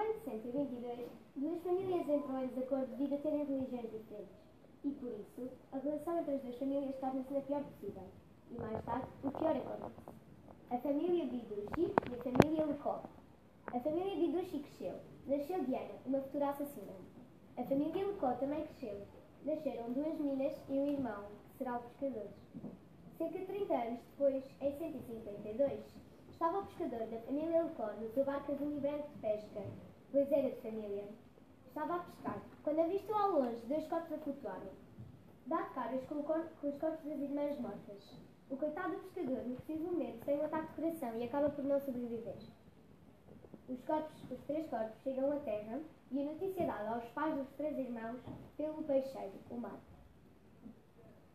ano 122, duas famílias entram em desacordo devido a terem religiões diferentes. E por isso, a relação entre as duas famílias torna-se na pior possível. E mais tarde, o pior acontece. A família Bidushi e a família Lecó. A família Bidushi cresceu. Nasceu Diana, uma futura assassina. A família Lecó também cresceu. Nasceram duas meninas e um irmão, que será o pescador. Cerca de 30 anos depois, em 152, estava o pescador da família Lecó no seu barco azul e branco de pesca, pois era de família. Estava a pescar, quando avistou ao longe dois corpos a flutuarem. Dá caras com, com os corpos das irmãs mortas. O coitado do pescador, no preciso momento, tem um ataque de coração e acaba por não sobreviver. Os, corpos, os três corpos chegam à terra e a notícia é dada aos pais dos três irmãos pelo peixeiro, o mar.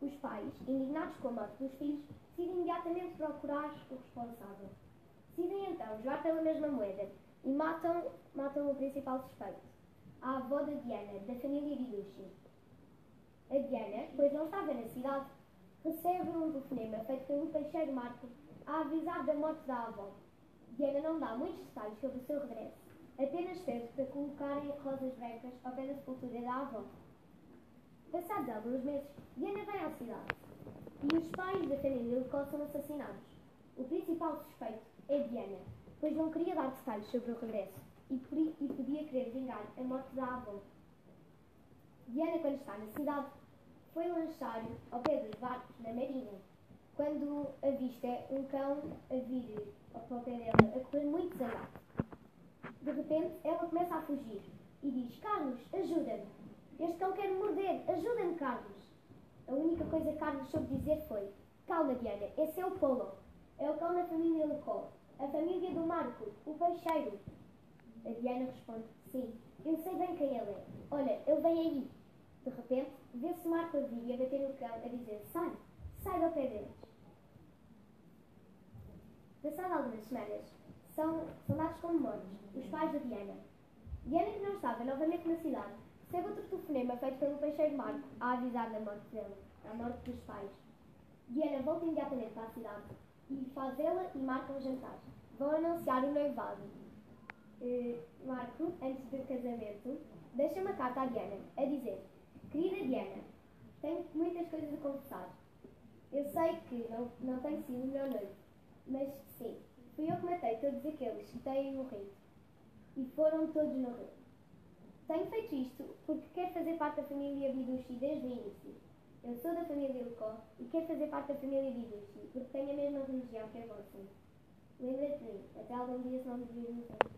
Os pais, indignados com a morte dos filhos, decidem imediatamente procurar o responsável. Decidem então jogar pela mesma moeda e matam, matam o principal suspeito, a avó da Diana, da família Viducci. A Diana, pois não estava na cidade, recebe um telefonema feito pelo peixeiro Marco a avisar da morte da avó. Diana não dá muitos detalhes sobre o seu regresso, apenas pede para colocarem rosas brancas ao pé da sepultura da avó. Passados alguns meses, Diana vai à cidade e os pais da família Lecó são assassinados. O principal suspeito é Diana, pois não queria dar detalhes sobre o regresso e, e podia querer vingar a morte da avó. Diana, quando está na cidade, foi lanchar ao pé dos barcos na marinha, quando avista um cão a vir ao pé dela, a correr muito zangado. De repente, ela começa a fugir e diz: Carlos, ajuda-me! Este cão quer me morder! Ajuda-me, Carlos! A única coisa que Carlos soube dizer foi: Calma, Diana, esse é o Polo. É o cão da família Lecó, a família do Marco, o peixeiro. A Diana responde: Sim, eu sei bem quem ele é. Olha, ele vem aí. De repente, vê-se Marco a vir e a bater no cão, a dizer: Sai, sai do pé deles. Passado algumas semanas, são, são dados como mortos os pais de Diana. Diana, que não estava novamente na cidade, recebe outro telefonema feito pelo peixeiro Marco a avisar da morte dele, a morte dos pais. Diana volta imediatamente para a cidade e faz ela e Marco um jantar. Vão anunciar o noivado. Uh, Marco, antes do casamento, deixa uma carta à Diana a dizer: Querida Diana, tenho muitas coisas a confessar. Eu sei que não, não tenho sido o meu noivo, mas sim, fui eu que matei todos aqueles que têm morrido. E foram todos no rio. Tenho feito isto porque quero fazer parte da família Bidushi desde o início. Eu sou da família Lucó e quero fazer parte da família Bibici, porque tenho a mesma religião que a vossa. Lembra-te até algum dia se não me virem no tempo.